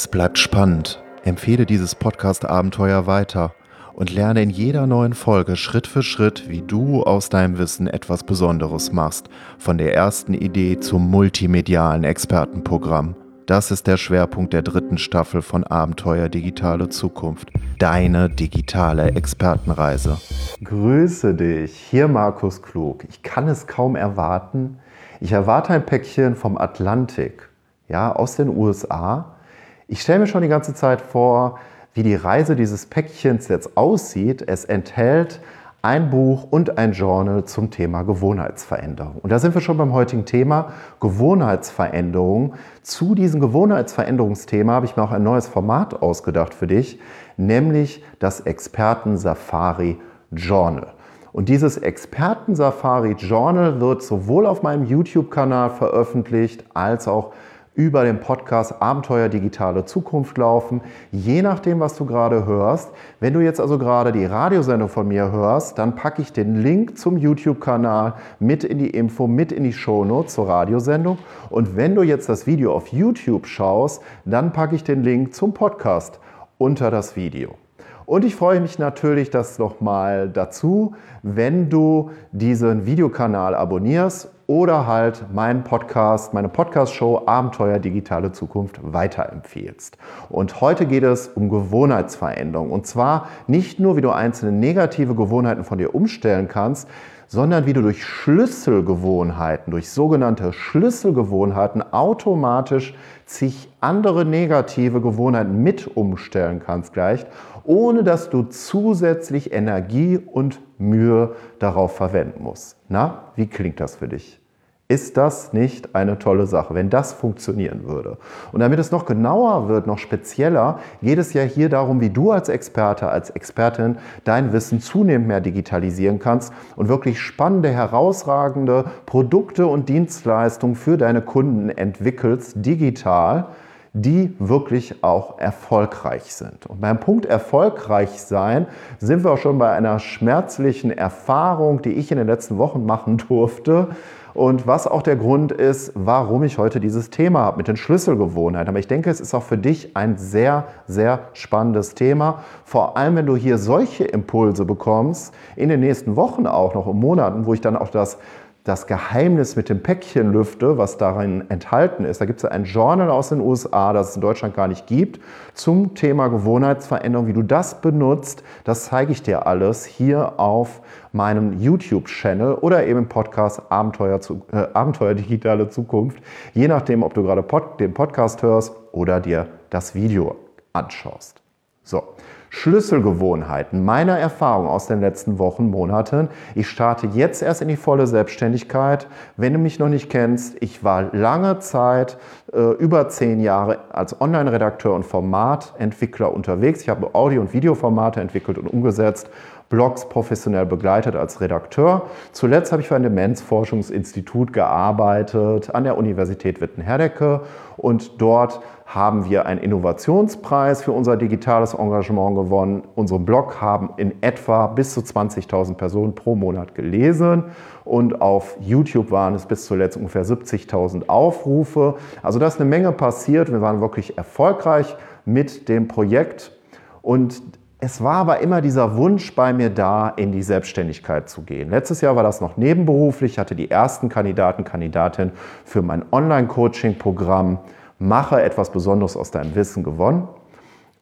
Es bleibt spannend. Empfehle dieses Podcast-Abenteuer weiter und lerne in jeder neuen Folge Schritt für Schritt, wie du aus deinem Wissen etwas Besonderes machst. Von der ersten Idee zum multimedialen Expertenprogramm. Das ist der Schwerpunkt der dritten Staffel von Abenteuer Digitale Zukunft. Deine digitale Expertenreise. Grüße dich, hier Markus Klug. Ich kann es kaum erwarten. Ich erwarte ein Päckchen vom Atlantik, ja, aus den USA ich stelle mir schon die ganze Zeit vor, wie die Reise dieses Päckchens jetzt aussieht. Es enthält ein Buch und ein Journal zum Thema Gewohnheitsveränderung. Und da sind wir schon beim heutigen Thema Gewohnheitsveränderung. Zu diesem Gewohnheitsveränderungsthema habe ich mir auch ein neues Format ausgedacht für dich, nämlich das Experten-Safari Journal. Und dieses Experten-Safari Journal wird sowohl auf meinem YouTube-Kanal veröffentlicht als auch über den Podcast Abenteuer Digitale Zukunft laufen. Je nachdem, was du gerade hörst. Wenn du jetzt also gerade die Radiosendung von mir hörst, dann packe ich den Link zum YouTube-Kanal mit in die Info, mit in die Shownotes zur Radiosendung. Und wenn du jetzt das Video auf YouTube schaust, dann packe ich den Link zum Podcast unter das Video. Und ich freue mich natürlich, das nochmal dazu, wenn du diesen Videokanal abonnierst oder halt meinen Podcast, meine Podcast-Show Abenteuer Digitale Zukunft weiterempfehlst. Und heute geht es um Gewohnheitsveränderung. Und zwar nicht nur, wie du einzelne negative Gewohnheiten von dir umstellen kannst, sondern wie du durch Schlüsselgewohnheiten, durch sogenannte Schlüsselgewohnheiten automatisch zig andere negative Gewohnheiten mit umstellen kannst gleich, ohne dass du zusätzlich Energie und Mühe darauf verwenden musst. Na, wie klingt das für dich? Ist das nicht eine tolle Sache, wenn das funktionieren würde? Und damit es noch genauer wird, noch spezieller, geht es ja hier darum, wie du als Experte, als Expertin dein Wissen zunehmend mehr digitalisieren kannst und wirklich spannende, herausragende Produkte und Dienstleistungen für deine Kunden entwickelst, digital, die wirklich auch erfolgreich sind. Und beim Punkt erfolgreich sein sind wir auch schon bei einer schmerzlichen Erfahrung, die ich in den letzten Wochen machen durfte und was auch der Grund ist, warum ich heute dieses Thema habe mit den Schlüsselgewohnheiten. Aber ich denke, es ist auch für dich ein sehr, sehr spannendes Thema. Vor allem, wenn du hier solche Impulse bekommst, in den nächsten Wochen auch noch, in Monaten, wo ich dann auch das das Geheimnis mit dem Päckchen lüfte, was darin enthalten ist. Da gibt es ein Journal aus den USA, das es in Deutschland gar nicht gibt, zum Thema Gewohnheitsveränderung. Wie du das benutzt, das zeige ich dir alles hier auf meinem YouTube-Channel oder eben im Podcast Abenteuer, zu, äh, Abenteuer Digitale Zukunft. Je nachdem, ob du gerade Pod, den Podcast hörst oder dir das Video anschaust. So, Schlüsselgewohnheiten meiner Erfahrung aus den letzten Wochen, Monaten. Ich starte jetzt erst in die volle Selbstständigkeit. Wenn du mich noch nicht kennst, ich war lange Zeit, äh, über zehn Jahre als Online-Redakteur und Formatentwickler unterwegs. Ich habe Audio- und Videoformate entwickelt und umgesetzt Blogs professionell begleitet als Redakteur. Zuletzt habe ich für ein Demenzforschungsinstitut gearbeitet an der Universität Witten-Herdecke und dort haben wir einen Innovationspreis für unser digitales Engagement gewonnen. Unseren Blog haben in etwa bis zu 20.000 Personen pro Monat gelesen und auf YouTube waren es bis zuletzt ungefähr 70.000 Aufrufe. Also da ist eine Menge passiert. Wir waren wirklich erfolgreich mit dem Projekt und es war aber immer dieser Wunsch bei mir da, in die Selbstständigkeit zu gehen. Letztes Jahr war das noch nebenberuflich, ich hatte die ersten Kandidaten, Kandidatinnen für mein Online-Coaching-Programm Mache etwas Besonderes aus deinem Wissen gewonnen.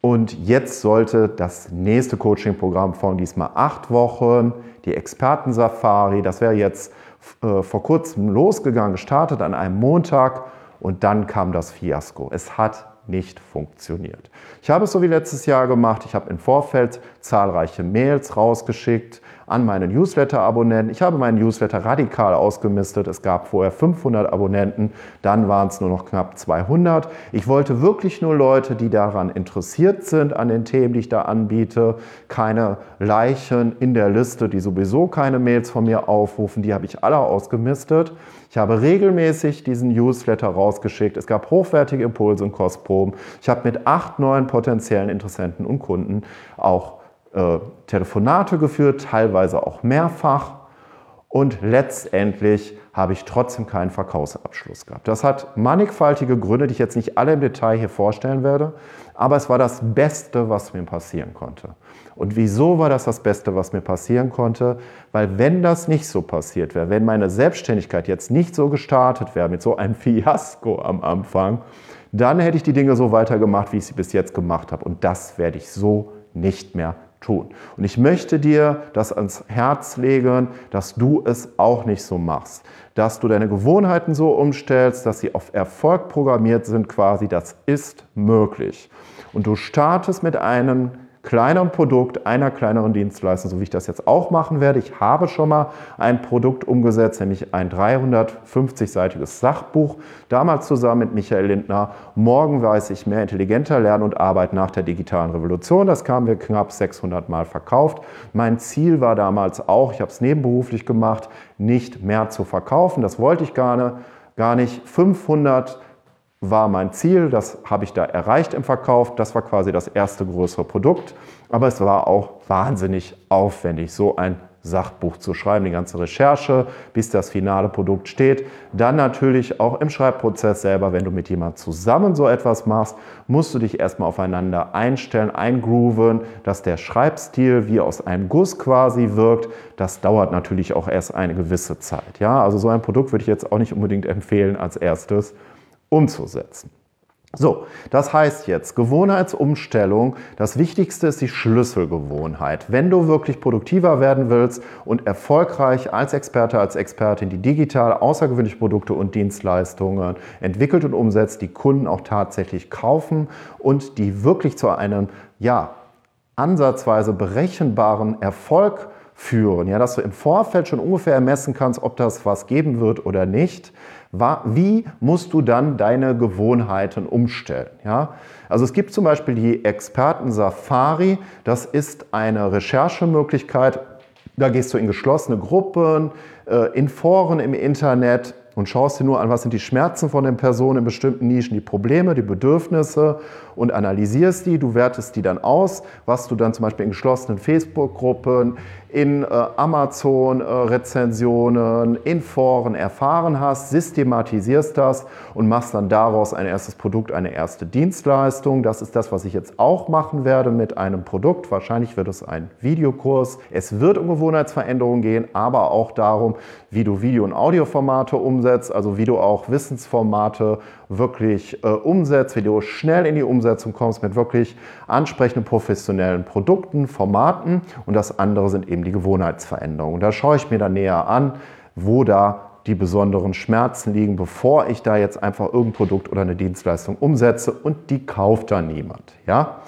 Und jetzt sollte das nächste Coaching-Programm von diesmal acht Wochen, die Experten-Safari, das wäre jetzt äh, vor kurzem losgegangen, gestartet an einem Montag und dann kam das Fiasko. Es hat nicht funktioniert. Ich habe es so wie letztes Jahr gemacht. Ich habe im Vorfeld zahlreiche Mails rausgeschickt an meine Newsletter-Abonnenten. Ich habe meinen Newsletter radikal ausgemistet. Es gab vorher 500 Abonnenten, dann waren es nur noch knapp 200. Ich wollte wirklich nur Leute, die daran interessiert sind, an den Themen, die ich da anbiete. Keine Leichen in der Liste, die sowieso keine Mails von mir aufrufen. Die habe ich alle ausgemistet. Ich habe regelmäßig diesen Newsletter rausgeschickt. Es gab hochwertige Impulse und Kostproben. Ich habe mit acht neuen potenziellen Interessenten und Kunden auch äh, Telefonate geführt, teilweise auch mehrfach. und letztendlich habe ich trotzdem keinen Verkaufsabschluss gehabt. Das hat mannigfaltige Gründe, die ich jetzt nicht alle im Detail hier vorstellen werde, aber es war das Beste, was mir passieren konnte. Und wieso war das das Beste, was mir passieren konnte? Weil wenn das nicht so passiert wäre, wenn meine Selbstständigkeit jetzt nicht so gestartet wäre, mit so einem Fiasko am Anfang, dann hätte ich die Dinge so weitergemacht, wie ich sie bis jetzt gemacht habe. Und das werde ich so nicht mehr tun. Und ich möchte dir das ans Herz legen, dass du es auch nicht so machst. Dass du deine Gewohnheiten so umstellst, dass sie auf Erfolg programmiert sind quasi. Das ist möglich. Und du startest mit einem kleineren Produkt, einer kleineren Dienstleistung, so wie ich das jetzt auch machen werde. Ich habe schon mal ein Produkt umgesetzt, nämlich ein 350-seitiges Sachbuch, damals zusammen mit Michael Lindner. Morgen weiß ich mehr, intelligenter lernen und arbeiten nach der digitalen Revolution. Das haben wir knapp 600 Mal verkauft. Mein Ziel war damals auch, ich habe es nebenberuflich gemacht, nicht mehr zu verkaufen. Das wollte ich gar. Gar nicht 500 war mein Ziel, das habe ich da erreicht im Verkauf. Das war quasi das erste größere Produkt. Aber es war auch wahnsinnig aufwendig, so ein Sachbuch zu schreiben, die ganze Recherche, bis das finale Produkt steht. Dann natürlich auch im Schreibprozess selber, wenn du mit jemandem zusammen so etwas machst, musst du dich erstmal aufeinander einstellen, eingrooven, dass der Schreibstil wie aus einem Guss quasi wirkt. Das dauert natürlich auch erst eine gewisse Zeit. Ja, also so ein Produkt würde ich jetzt auch nicht unbedingt empfehlen als erstes umzusetzen. So, das heißt jetzt Gewohnheitsumstellung. Das Wichtigste ist die Schlüsselgewohnheit. Wenn du wirklich produktiver werden willst und erfolgreich als Experte, als Expertin die digital außergewöhnliche Produkte und Dienstleistungen entwickelt und umsetzt, die Kunden auch tatsächlich kaufen und die wirklich zu einem, ja, ansatzweise berechenbaren Erfolg führen, ja, dass du im Vorfeld schon ungefähr ermessen kannst, ob das was geben wird oder nicht, wie musst du dann deine Gewohnheiten umstellen? Ja? Also es gibt zum Beispiel die Experten Safari, das ist eine Recherchemöglichkeit, da gehst du in geschlossene Gruppen, äh, in Foren im Internet und schaust dir nur an, was sind die Schmerzen von den Personen in bestimmten Nischen, die Probleme, die Bedürfnisse und analysierst die. Du wertest die dann aus, was du dann zum Beispiel in geschlossenen Facebook-Gruppen, in äh, Amazon-Rezensionen, äh, in Foren erfahren hast, systematisierst das und machst dann daraus ein erstes Produkt, eine erste Dienstleistung. Das ist das, was ich jetzt auch machen werde mit einem Produkt. Wahrscheinlich wird es ein Videokurs. Es wird um Gewohnheitsveränderungen gehen, aber auch darum, wie du Video- und Audioformate umsetzt, also wie du auch Wissensformate wirklich äh, umsetzt, wie du schnell in die Umsetzung kommst mit wirklich ansprechenden professionellen Produkten, Formaten und das andere sind eben die Gewohnheitsveränderungen. Da schaue ich mir dann näher an, wo da die besonderen Schmerzen liegen, bevor ich da jetzt einfach irgendein Produkt oder eine Dienstleistung umsetze und die kauft dann niemand. Ja?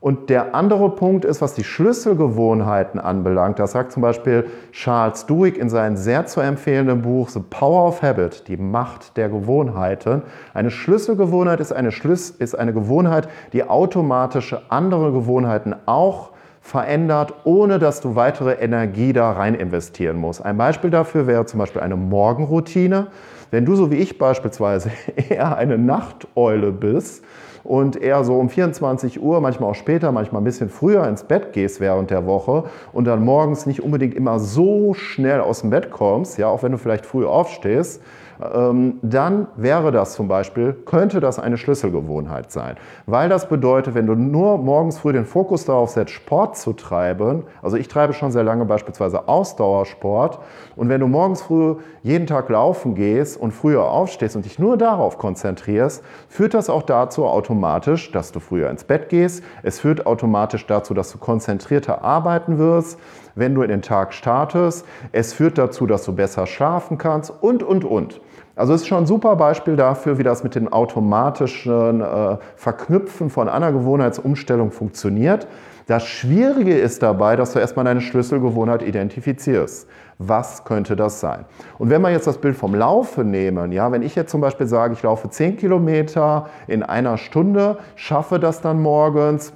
Und der andere Punkt ist, was die Schlüsselgewohnheiten anbelangt. Das sagt zum Beispiel Charles Duhigg in seinem sehr zu empfehlenden Buch The Power of Habit, die Macht der Gewohnheiten. Eine Schlüsselgewohnheit ist eine, Schlüs ist eine Gewohnheit, die automatische andere Gewohnheiten auch verändert, ohne dass du weitere Energie da rein investieren musst. Ein Beispiel dafür wäre zum Beispiel eine Morgenroutine. Wenn du so wie ich beispielsweise eher eine Nachteule bist, und eher so um 24 Uhr, manchmal auch später, manchmal ein bisschen früher ins Bett gehst während der Woche und dann morgens nicht unbedingt immer so schnell aus dem Bett kommst, ja, auch wenn du vielleicht früh aufstehst, dann wäre das zum Beispiel, könnte das eine Schlüsselgewohnheit sein. Weil das bedeutet, wenn du nur morgens früh den Fokus darauf setzt, Sport zu treiben, also ich treibe schon sehr lange beispielsweise Ausdauersport, und wenn du morgens früh jeden Tag laufen gehst und früher aufstehst und dich nur darauf konzentrierst, führt das auch dazu automatisch, dass du früher ins Bett gehst. Es führt automatisch dazu, dass du konzentrierter arbeiten wirst wenn du in den Tag startest. Es führt dazu, dass du besser schlafen kannst und, und, und. Also es ist schon ein super Beispiel dafür, wie das mit dem automatischen äh, Verknüpfen von einer Gewohnheitsumstellung funktioniert. Das Schwierige ist dabei, dass du erstmal deine Schlüsselgewohnheit identifizierst. Was könnte das sein? Und wenn wir jetzt das Bild vom Laufen nehmen, ja, wenn ich jetzt zum Beispiel sage, ich laufe 10 Kilometer in einer Stunde, schaffe das dann morgens,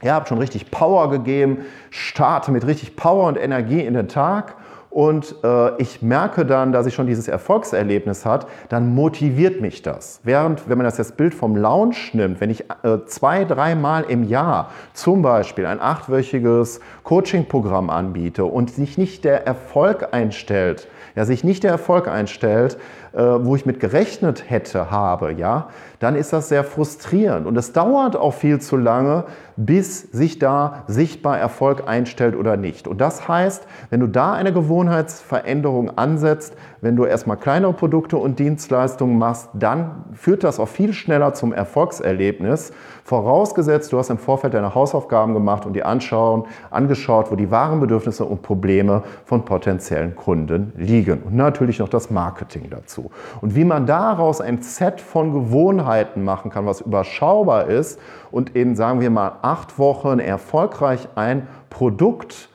ja, habe schon richtig Power gegeben, starte mit richtig Power und Energie in den Tag und äh, ich merke dann, dass ich schon dieses Erfolgserlebnis hat, dann motiviert mich das. Während, wenn man das jetzt Bild vom Lounge nimmt, wenn ich äh, zwei, dreimal im Jahr zum Beispiel ein achtwöchiges Coaching-Programm anbiete und sich nicht der Erfolg einstellt, ja, sich nicht der Erfolg einstellt, wo ich mit gerechnet hätte, habe, ja, dann ist das sehr frustrierend. Und es dauert auch viel zu lange, bis sich da sichtbar Erfolg einstellt oder nicht. Und das heißt, wenn du da eine Gewohnheitsveränderung ansetzt, wenn du erstmal kleinere Produkte und Dienstleistungen machst, dann führt das auch viel schneller zum Erfolgserlebnis. Vorausgesetzt, du hast im Vorfeld deine Hausaufgaben gemacht und die anschauen, angeschaut, wo die wahren Bedürfnisse und Probleme von potenziellen Kunden liegen. Und natürlich noch das Marketing dazu. Und wie man daraus ein Set von Gewohnheiten machen kann, was überschaubar ist und in, sagen wir mal, acht Wochen erfolgreich ein Produkt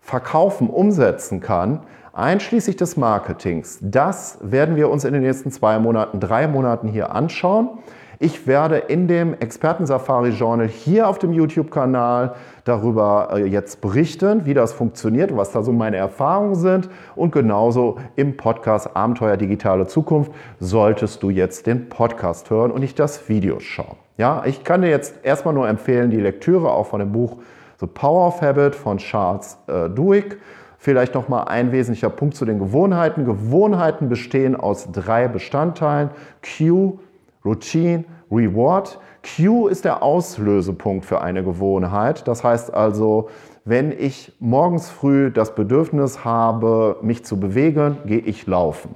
verkaufen, umsetzen kann, einschließlich des Marketings. Das werden wir uns in den nächsten zwei Monaten, drei Monaten hier anschauen. Ich werde in dem Experten-Safari Journal hier auf dem YouTube-Kanal darüber äh, jetzt berichten, wie das funktioniert, was da so meine Erfahrungen sind. Und genauso im Podcast Abenteuer Digitale Zukunft solltest du jetzt den Podcast hören und nicht das Video schauen. Ja, ich kann dir jetzt erstmal nur empfehlen, die Lektüre auch von dem Buch The Power of Habit von Charles äh, Duhigg. Vielleicht nochmal ein wesentlicher Punkt zu den Gewohnheiten. Gewohnheiten bestehen aus drei Bestandteilen. Cue, Routine, Reward. Q ist der Auslösepunkt für eine Gewohnheit. Das heißt also, wenn ich morgens früh das Bedürfnis habe, mich zu bewegen, gehe ich laufen.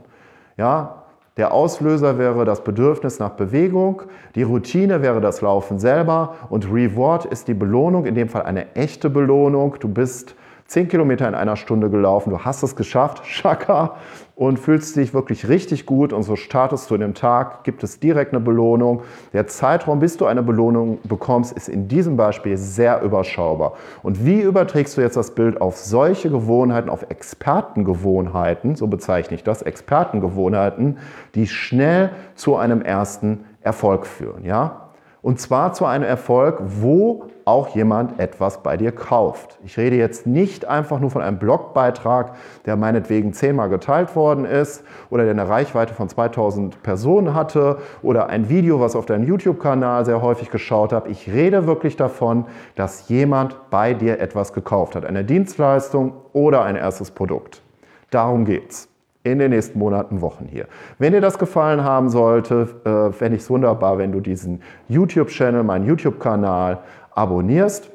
Ja, der Auslöser wäre das Bedürfnis nach Bewegung, die Routine wäre das Laufen selber und Reward ist die Belohnung, in dem Fall eine echte Belohnung. Du bist 10 Kilometer in einer Stunde gelaufen, du hast es geschafft, Shaka, und fühlst dich wirklich richtig gut und so startest du in dem Tag, gibt es direkt eine Belohnung. Der Zeitraum, bis du eine Belohnung bekommst, ist in diesem Beispiel sehr überschaubar. Und wie überträgst du jetzt das Bild auf solche Gewohnheiten, auf Expertengewohnheiten, so bezeichne ich das, Expertengewohnheiten, die schnell zu einem ersten Erfolg führen, ja? Und zwar zu einem Erfolg, wo auch jemand etwas bei dir kauft. Ich rede jetzt nicht einfach nur von einem Blogbeitrag, der meinetwegen zehnmal geteilt worden ist oder der eine Reichweite von 2000 Personen hatte oder ein Video, was auf deinem YouTube-Kanal sehr häufig geschaut habe. Ich rede wirklich davon, dass jemand bei dir etwas gekauft hat, eine Dienstleistung oder ein erstes Produkt. Darum geht's in den nächsten Monaten, Wochen hier. Wenn dir das gefallen haben sollte, äh, fände ich es wunderbar, wenn du diesen YouTube-Channel, meinen YouTube-Kanal abonnierst.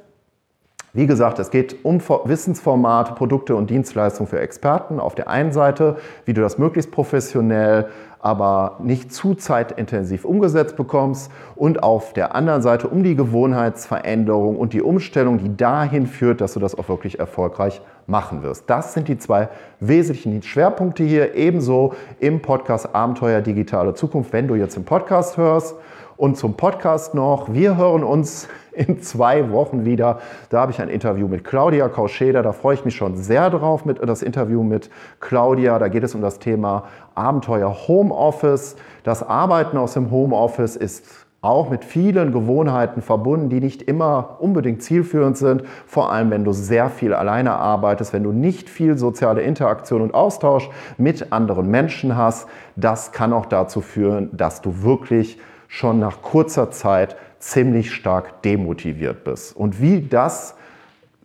Wie gesagt, es geht um Wissensformate, Produkte und Dienstleistungen für Experten auf der einen Seite, wie du das möglichst professionell, aber nicht zu zeitintensiv umgesetzt bekommst und auf der anderen Seite um die Gewohnheitsveränderung und die Umstellung, die dahin führt, dass du das auch wirklich erfolgreich machen wirst. Das sind die zwei wesentlichen Schwerpunkte hier, ebenso im Podcast Abenteuer Digitale Zukunft, wenn du jetzt im Podcast hörst. Und zum Podcast noch, wir hören uns in zwei Wochen wieder. Da habe ich ein Interview mit Claudia Kauscheder. Da freue ich mich schon sehr drauf mit das Interview mit Claudia. Da geht es um das Thema Abenteuer Homeoffice. Das Arbeiten aus dem Homeoffice ist auch mit vielen Gewohnheiten verbunden, die nicht immer unbedingt zielführend sind, vor allem wenn du sehr viel alleine arbeitest, wenn du nicht viel soziale Interaktion und Austausch mit anderen Menschen hast. Das kann auch dazu führen, dass du wirklich schon nach kurzer Zeit ziemlich stark demotiviert bist. Und wie das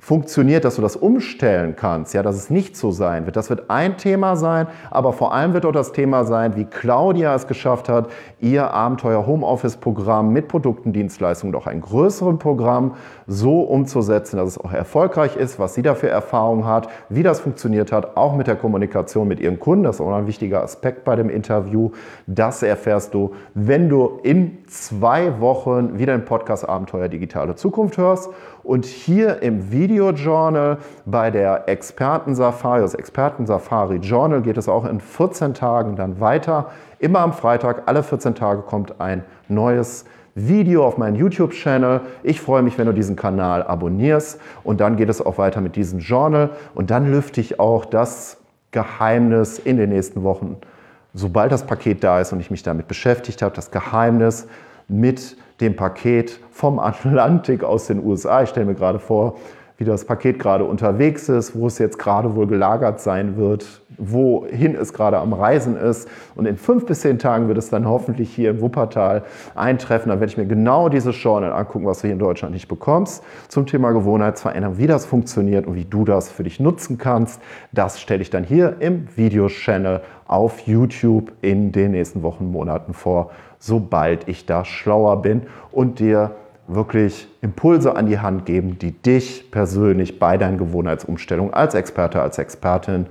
funktioniert, dass du das umstellen kannst, ja, dass es nicht so sein wird. Das wird ein Thema sein, aber vor allem wird auch das Thema sein, wie Claudia es geschafft hat, ihr Abenteuer Homeoffice Programm mit Produkten, Dienstleistungen, doch ein größeres Programm so umzusetzen, dass es auch erfolgreich ist, was sie dafür Erfahrung hat, wie das funktioniert hat, auch mit der Kommunikation mit ihren Kunden. Das ist auch ein wichtiger Aspekt bei dem Interview. Das erfährst du, wenn du in zwei Wochen wieder den Podcast Abenteuer Digitale Zukunft hörst. Und hier im Video Journal bei der Experten Safari, das Experten Safari Journal geht es auch in 14 Tagen dann weiter. Immer am Freitag, alle 14 Tage kommt ein neues Video auf meinen YouTube-Channel. Ich freue mich, wenn du diesen Kanal abonnierst und dann geht es auch weiter mit diesem Journal und dann lüfte ich auch das Geheimnis in den nächsten Wochen, sobald das Paket da ist und ich mich damit beschäftigt habe, das Geheimnis mit dem Paket vom Atlantik aus den USA. Ich stelle mir gerade vor, wie das Paket gerade unterwegs ist, wo es jetzt gerade wohl gelagert sein wird, wohin es gerade am Reisen ist. Und in fünf bis zehn Tagen wird es dann hoffentlich hier in Wuppertal eintreffen. Dann werde ich mir genau diese Journal angucken, was du hier in Deutschland nicht bekommst, zum Thema Gewohnheitsveränderung, wie das funktioniert und wie du das für dich nutzen kannst. Das stelle ich dann hier im Videochannel auf YouTube in den nächsten Wochen, Monaten vor, sobald ich da schlauer bin und dir wirklich Impulse an die Hand geben, die dich persönlich bei deinen Gewohnheitsumstellungen als Experte, als Expertin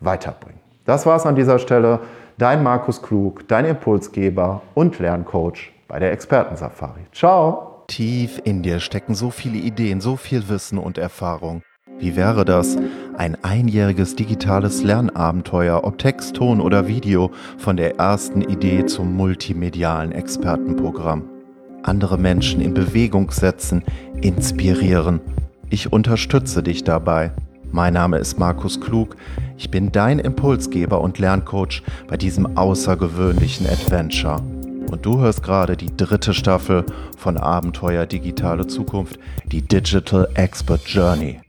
weiterbringen. Das war es an dieser Stelle. Dein Markus Klug, dein Impulsgeber und Lerncoach bei der Expertensafari. Ciao! Tief in dir stecken so viele Ideen, so viel Wissen und Erfahrung. Wie wäre das? Ein einjähriges digitales Lernabenteuer, ob Text, Ton oder Video, von der ersten Idee zum multimedialen Expertenprogramm. Andere Menschen in Bewegung setzen, inspirieren. Ich unterstütze dich dabei. Mein Name ist Markus Klug. Ich bin dein Impulsgeber und Lerncoach bei diesem außergewöhnlichen Adventure. Und du hörst gerade die dritte Staffel von Abenteuer Digitale Zukunft, die Digital Expert Journey.